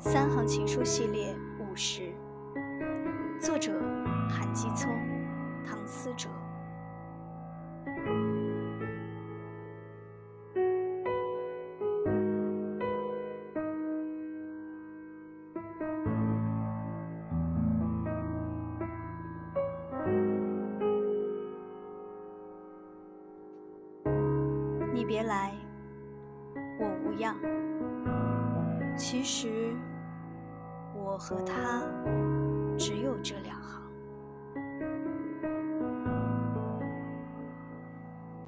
三行情书系列五十，作者韩基聪、唐思哲。你别来，我无恙。其实，我和他只有这。